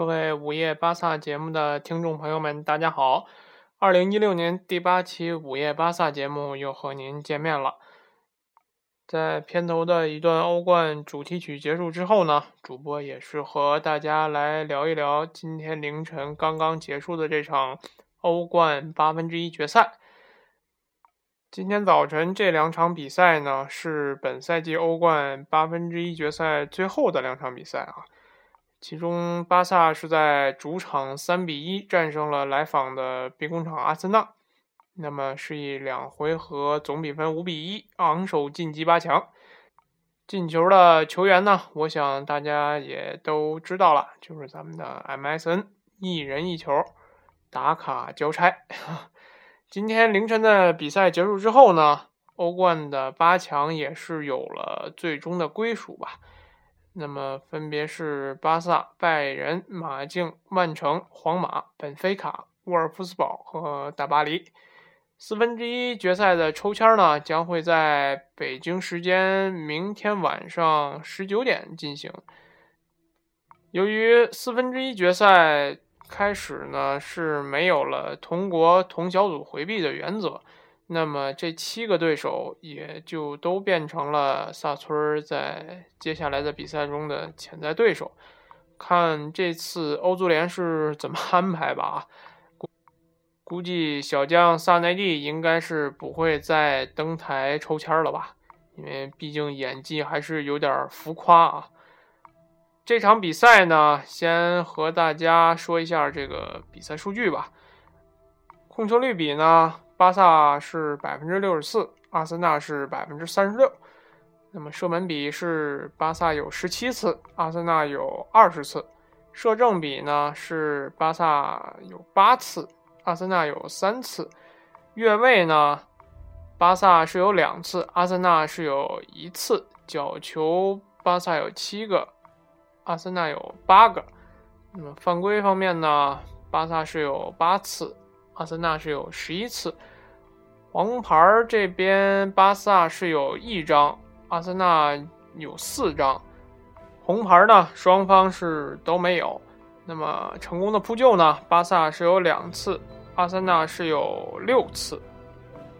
各位午夜巴萨节目的听众朋友们，大家好！二零一六年第八期午夜巴萨节目又和您见面了。在片头的一段欧冠主题曲结束之后呢，主播也是和大家来聊一聊今天凌晨刚刚结束的这场欧冠八分之一决赛。今天早晨这两场比赛呢，是本赛季欧冠八分之一决赛最后的两场比赛啊。其中，巴萨是在主场三比一战胜了来访的兵工厂阿森纳，那么是以两回合总比分五比一昂首晋级八强。进球的球员呢，我想大家也都知道了，就是咱们的 MSN，一人一球，打卡交差。今天凌晨的比赛结束之后呢，欧冠的八强也是有了最终的归属吧。那么分别是巴萨、拜仁、马竞、曼城、皇马、本菲卡、沃尔夫斯堡和大巴黎。四分之一决赛的抽签呢，将会在北京时间明天晚上十九点进行。由于四分之一决赛。开始呢是没有了同国同小组回避的原则，那么这七个对手也就都变成了萨村在接下来的比赛中的潜在对手。看这次欧足联是怎么安排吧。估估计小将萨内蒂应该是不会再登台抽签了吧，因为毕竟演技还是有点浮夸啊。这场比赛呢，先和大家说一下这个比赛数据吧。控球率比呢，巴萨是百分之六十四，阿森纳是百分之三十六。那么射门比是巴萨有十七次，阿森纳有二十次。射正比呢是巴萨有八次，阿森纳有三次。越位呢，巴萨是有两次，阿森纳是有一次。角球巴萨有七个。阿森纳有八个，那么犯规方面呢？巴萨是有八次，阿森纳是有十一次。黄牌这边，巴萨是有一张，阿森纳有四张。红牌呢，双方是都没有。那么成功的扑救呢？巴萨是有两次，阿森纳是有六次。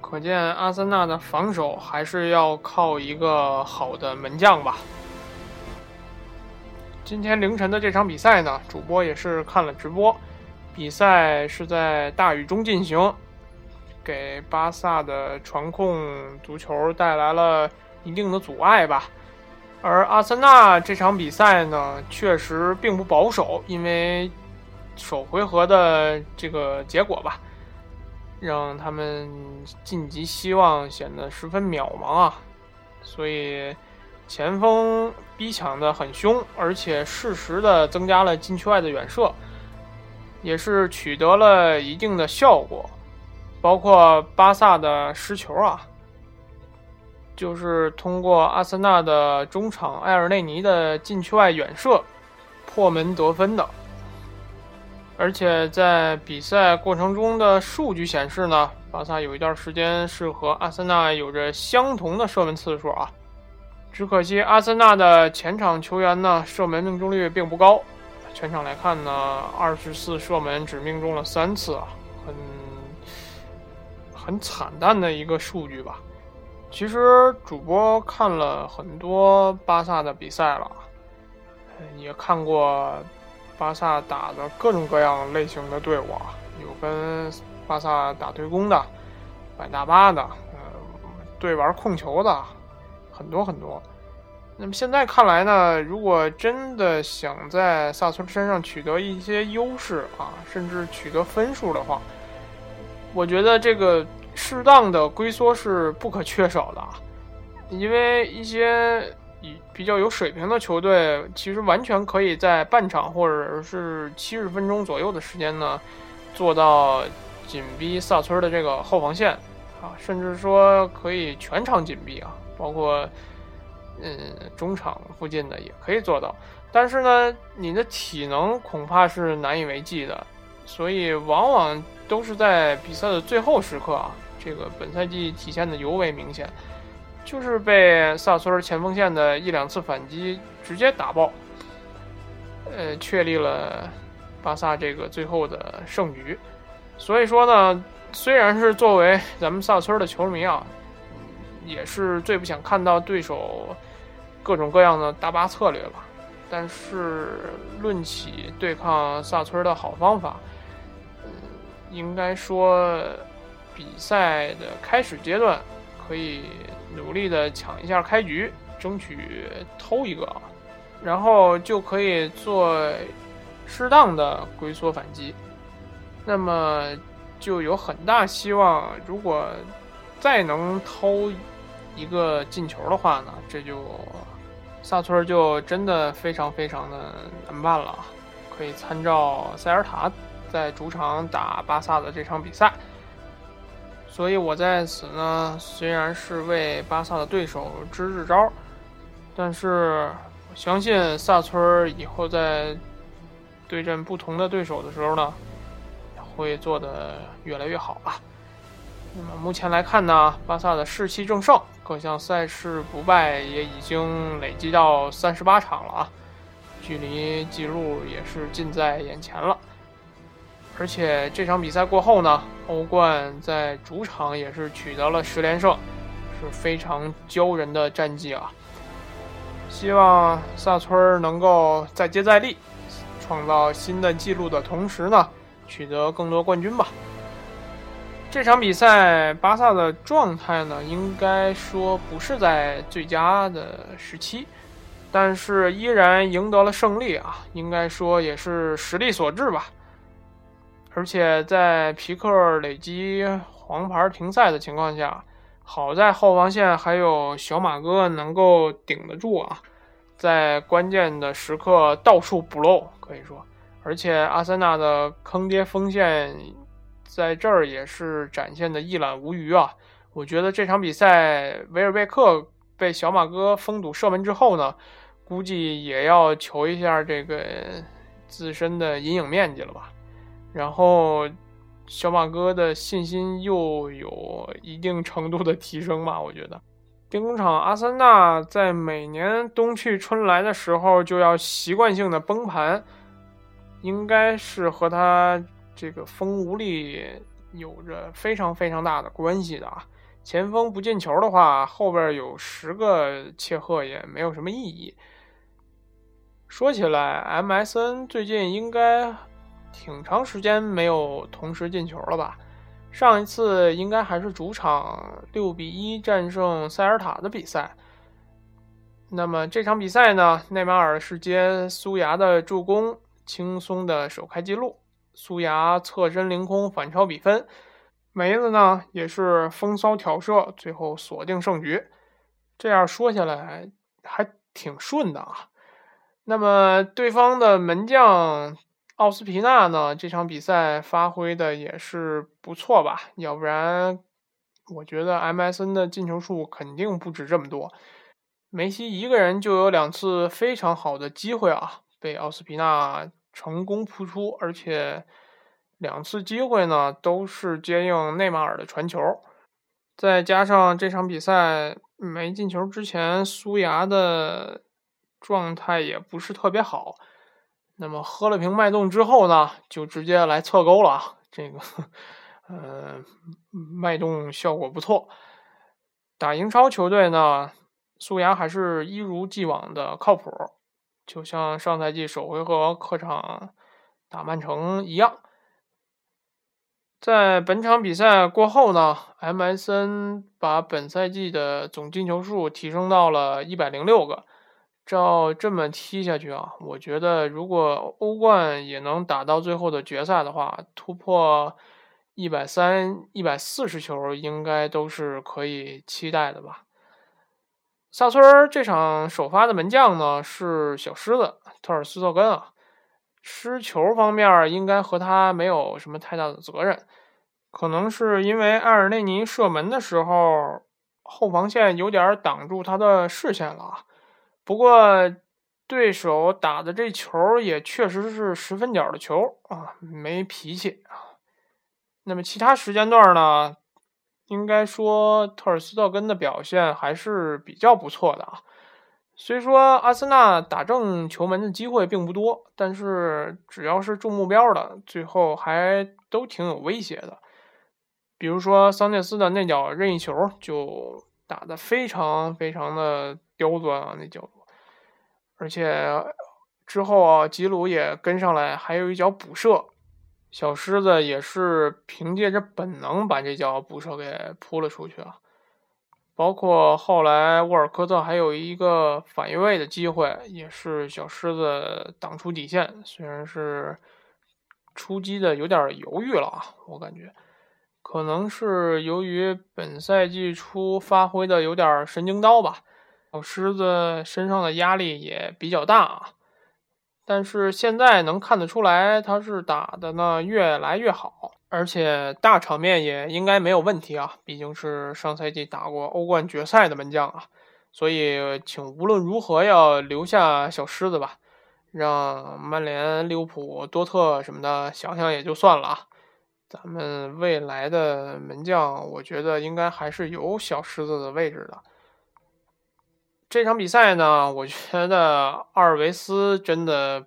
可见阿森纳的防守还是要靠一个好的门将吧。今天凌晨的这场比赛呢，主播也是看了直播。比赛是在大雨中进行，给巴萨的传控足球带来了一定的阻碍吧。而阿森纳这场比赛呢，确实并不保守，因为首回合的这个结果吧，让他们晋级希望显得十分渺茫啊。所以。前锋逼抢的很凶，而且适时的增加了禁区外的远射，也是取得了一定的效果。包括巴萨的失球啊，就是通过阿森纳的中场埃尔内尼的禁区外远射破门得分的。而且在比赛过程中的数据显示呢，巴萨有一段时间是和阿森纳有着相同的射门次数啊。只可惜阿森纳的前场球员呢，射门命中率并不高。全场来看呢，二十四射门只命中了三次啊，很很惨淡的一个数据吧。其实主播看了很多巴萨的比赛了，也看过巴萨打的各种各样类型的队伍啊，有跟巴萨打对攻的，摆大巴的，呃，对玩控球的。很多很多，那么现在看来呢，如果真的想在萨村身上取得一些优势啊，甚至取得分数的话，我觉得这个适当的龟缩是不可缺少的啊。因为一些比较有水平的球队，其实完全可以在半场或者是七十分钟左右的时间呢，做到紧逼萨村的这个后防线啊，甚至说可以全场紧逼啊。包括，嗯，中场附近的也可以做到，但是呢，你的体能恐怕是难以为继的，所以往往都是在比赛的最后时刻啊，这个本赛季体现的尤为明显，就是被萨索尔前锋线的一两次反击直接打爆。呃，确立了巴萨这个最后的胜局。所以说呢，虽然是作为咱们萨村的球迷啊，也是最不想看到对手各种各样的大巴策略吧。但是论起对抗萨村的好方法，嗯，应该说比赛的开始阶段可以努力的抢一下开局，争取偷一个，然后就可以做适当的龟缩反击。那么就有很大希望，如果再能偷一个进球的话呢，这就。萨村就真的非常非常的难办了，可以参照塞尔塔在主场打巴萨的这场比赛。所以我在此呢，虽然是为巴萨的对手支支招，但是我相信萨村以后在对阵不同的对手的时候呢，会做得越来越好吧。那么目前来看呢，巴萨的士气正盛。各项赛事不败也已经累积到三十八场了啊，距离纪录也是近在眼前了。而且这场比赛过后呢，欧冠在主场也是取得了十连胜，是非常骄人的战绩啊！希望萨村能够再接再厉，创造新的纪录的同时呢，取得更多冠军吧。这场比赛，巴萨的状态呢，应该说不是在最佳的时期，但是依然赢得了胜利啊，应该说也是实力所致吧。而且在皮克累积黄牌停赛的情况下，好在后防线还有小马哥能够顶得住啊，在关键的时刻到处补漏，可以说，而且阿森纳的坑爹锋线。在这儿也是展现的一览无余啊！我觉得这场比赛维尔贝克被小马哥封堵射门之后呢，估计也要求一下这个自身的阴影面积了吧。然后小马哥的信心又有一定程度的提升吧，我觉得。兵工厂阿森纳在每年冬去春来的时候就要习惯性的崩盘，应该是和他。这个锋无力有着非常非常大的关系的啊！前锋不进球的话，后边有十个切赫也没有什么意义。说起来，MSN 最近应该挺长时间没有同时进球了吧？上一次应该还是主场六比一战胜塞尔塔的比赛。那么这场比赛呢，内马尔是接苏牙的助攻，轻松的首开纪录。苏牙侧身凌空反超比分，梅子呢也是风骚挑射，最后锁定胜局。这样说下来还挺顺的啊。那么对方的门将奥斯皮纳呢，这场比赛发挥的也是不错吧？要不然我觉得 MSN 的进球数肯定不止这么多。梅西一个人就有两次非常好的机会啊，被奥斯皮纳。成功扑出，而且两次机会呢都是接应内马尔的传球，再加上这场比赛没进球之前，苏牙的状态也不是特别好。那么喝了瓶脉动之后呢，就直接来侧钩了啊。这个，呃，脉动效果不错。打英超球队呢，苏牙还是一如既往的靠谱。就像上赛季首回合客场打曼城一样，在本场比赛过后呢，MSN 把本赛季的总进球数提升到了一百零六个。照这么踢下去啊，我觉得如果欧冠也能打到最后的决赛的话，突破一百三、一百四十球应该都是可以期待的吧。萨村这场首发的门将呢是小狮子特尔斯特根啊，失球方面应该和他没有什么太大的责任，可能是因为埃尔内尼射门的时候后防线有点挡住他的视线了啊。不过对手打的这球也确实是十分角的球啊，没脾气啊。那么其他时间段呢？应该说，特尔斯特根的表现还是比较不错的啊。虽说阿森纳打正球门的机会并不多，但是只要是中目标的，最后还都挺有威胁的。比如说桑切斯的那脚任意球就打得非常非常的刁钻啊，那角。而且之后啊，吉鲁也跟上来，还有一脚补射，小狮子也是凭借着本能把这脚补射给扑了出去啊。包括后来沃尔科特还有一个反越位的机会，也是小狮子挡出底线，虽然是出击的有点犹豫了啊，我感觉可能是由于本赛季初发挥的有点神经刀吧，小狮子身上的压力也比较大啊。但是现在能看得出来，他是打的呢越来越好。而且大场面也应该没有问题啊，毕竟是上赛季打过欧冠决赛的门将啊，所以请无论如何要留下小狮子吧，让曼联、利物浦、多特什么的想想也就算了啊。咱们未来的门将，我觉得应该还是有小狮子的位置的。这场比赛呢，我觉得阿尔维斯真的，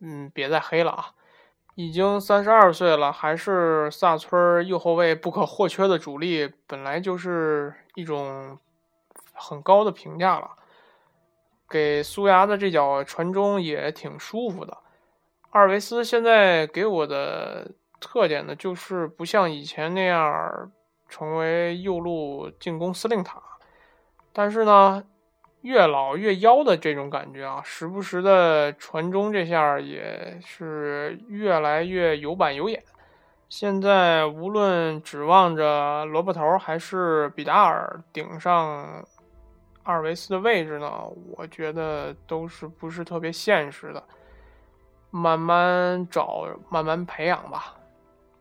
嗯，别再黑了啊。已经三十二岁了，还是萨村右后卫不可或缺的主力，本来就是一种很高的评价了。给苏牙的这脚传中也挺舒服的。阿尔维斯现在给我的特点呢，就是不像以前那样成为右路进攻司令塔，但是呢。越老越妖的这种感觉啊，时不时的传中这下也是越来越有板有眼。现在无论指望着萝卜头还是比达尔顶上阿尔维斯的位置呢，我觉得都是不是特别现实的。慢慢找，慢慢培养吧。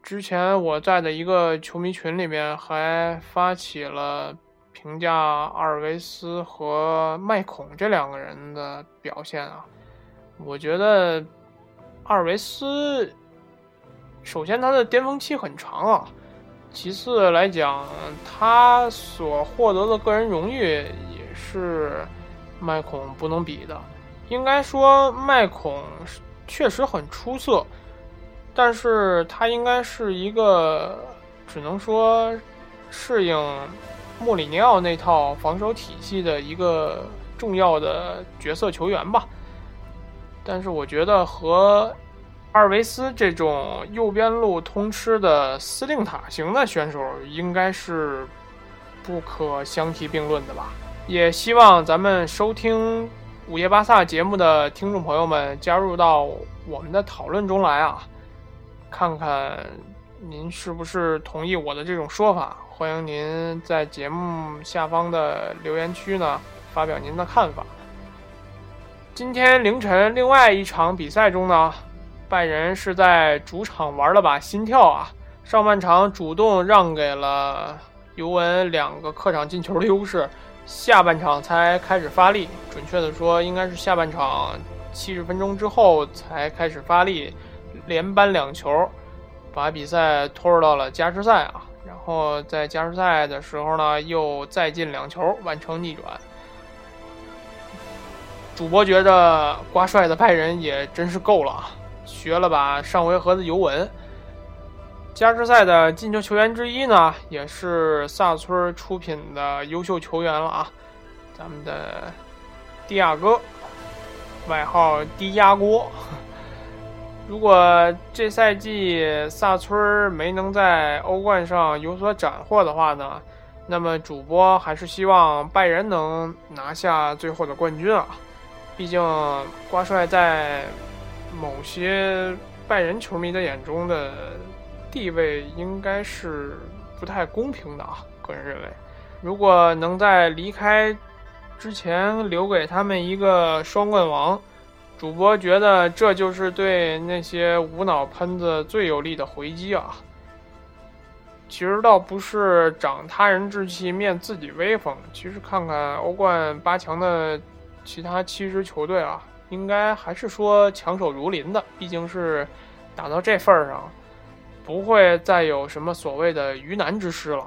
之前我在的一个球迷群里面还发起了。评价阿尔维斯和麦孔这两个人的表现啊，我觉得阿尔维斯首先他的巅峰期很长啊，其次来讲他所获得的个人荣誉也是麦孔不能比的。应该说麦孔确实很出色，但是他应该是一个只能说适应。莫里尼奥那套防守体系的一个重要的角色球员吧，但是我觉得和阿尔维斯这种右边路通吃的司令塔型的选手应该是不可相提并论的吧。也希望咱们收听午夜巴萨节目的听众朋友们加入到我们的讨论中来啊，看看您是不是同意我的这种说法。欢迎您在节目下方的留言区呢发表您的看法。今天凌晨另外一场比赛中呢，拜仁是在主场玩了把心跳啊，上半场主动让给了尤文两个客场进球的优势，下半场才开始发力，准确的说应该是下半场七十分钟之后才开始发力，连扳两球，把比赛拖入到了加时赛啊。然后在加时赛的时候呢，又再进两球，完成逆转。主播觉得瓜帅的拜仁也真是够了啊，学了把上回合的尤文。加时赛的进球球员之一呢，也是萨村出品的优秀球员了啊，咱们的迪亚哥，外号低压锅。如果这赛季萨村没能在欧冠上有所斩获的话呢，那么主播还是希望拜仁能拿下最后的冠军啊！毕竟瓜帅在某些拜仁球迷的眼中的地位应该是不太公平的啊！个人认为，如果能在离开之前留给他们一个双冠王。主播觉得这就是对那些无脑喷子最有力的回击啊！其实倒不是长他人志气灭自己威风，其实看看欧冠八强的其他七支球队啊，应该还是说强手如林的。毕竟是打到这份儿上，不会再有什么所谓的鱼腩之师了。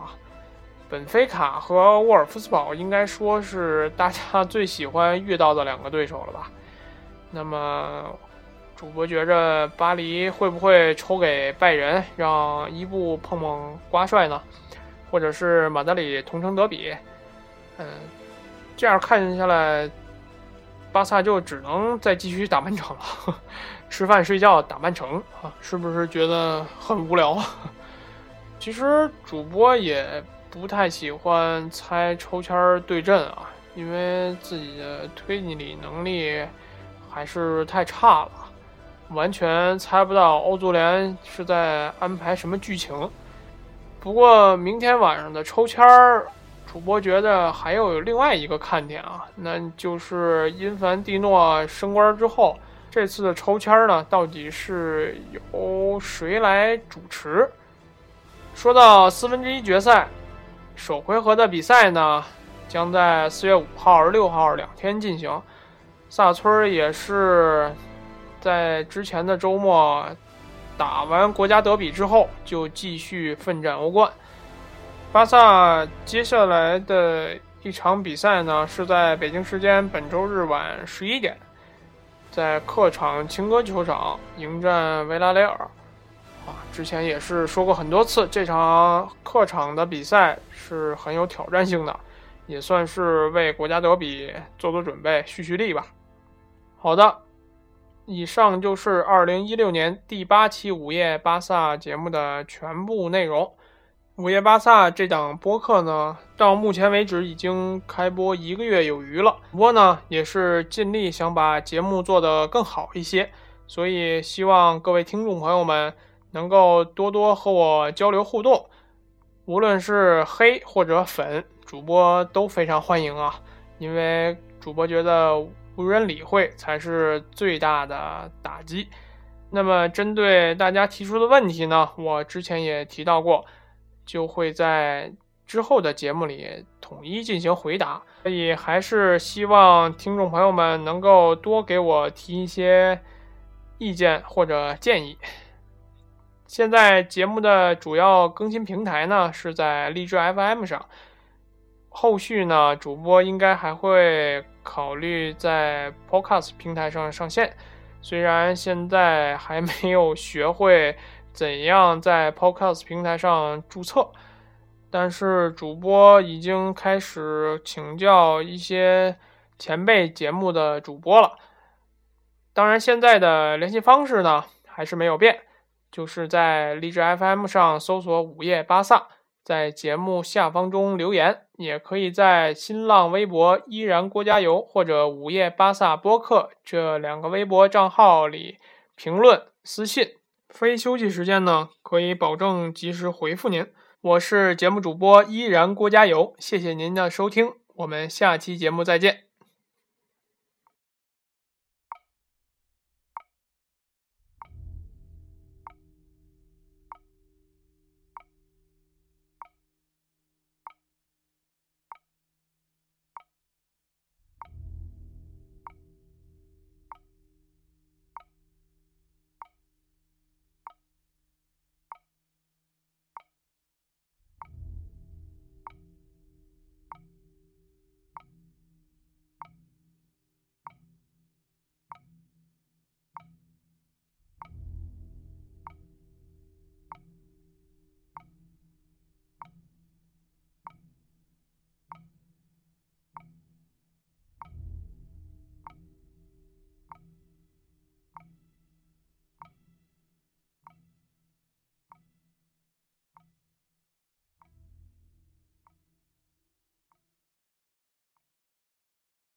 本菲卡和沃尔夫斯堡应该说是大家最喜欢遇到的两个对手了吧？那么，主播觉着巴黎会不会抽给拜仁，让伊布碰碰瓜帅呢？或者是马德里同城德比？嗯，这样看下来，巴萨就只能再继续打曼城了，吃饭睡觉打曼城啊，是不是觉得很无聊？其实主播也。不太喜欢猜抽签对阵啊，因为自己的推理能力还是太差了，完全猜不到欧足联是在安排什么剧情。不过明天晚上的抽签儿，主播觉得还有另外一个看点啊，那就是因凡蒂诺升官之后，这次的抽签儿呢，到底是由谁来主持？说到四分之一决赛。首回合的比赛呢，将在四月五号、六号两天进行。萨村也是在之前的周末打完国家德比之后，就继续奋战欧冠。巴萨接下来的一场比赛呢，是在北京时间本周日晚十一点，在客场情歌球场迎战维拉雷尔。啊，之前也是说过很多次，这场客场的比赛是很有挑战性的，也算是为国家德比做做准备、蓄蓄力吧。好的，以上就是二零一六年第八期午夜巴萨节目的全部内容。午夜巴萨这档播客呢，到目前为止已经开播一个月有余了，主播呢也是尽力想把节目做得更好一些，所以希望各位听众朋友们。能够多多和我交流互动，无论是黑或者粉，主播都非常欢迎啊！因为主播觉得无人理会才是最大的打击。那么针对大家提出的问题呢，我之前也提到过，就会在之后的节目里统一进行回答。所以还是希望听众朋友们能够多给我提一些意见或者建议。现在节目的主要更新平台呢是在荔枝 FM 上，后续呢主播应该还会考虑在 Podcast 平台上上线。虽然现在还没有学会怎样在 Podcast 平台上注册，但是主播已经开始请教一些前辈节目的主播了。当然，现在的联系方式呢还是没有变。就是在荔枝 FM 上搜索“午夜巴萨”，在节目下方中留言，也可以在新浪微博“依然郭加油”或者“午夜巴萨播客”这两个微博账号里评论私信。非休息时间呢，可以保证及时回复您。我是节目主播依然郭加油，谢谢您的收听，我们下期节目再见。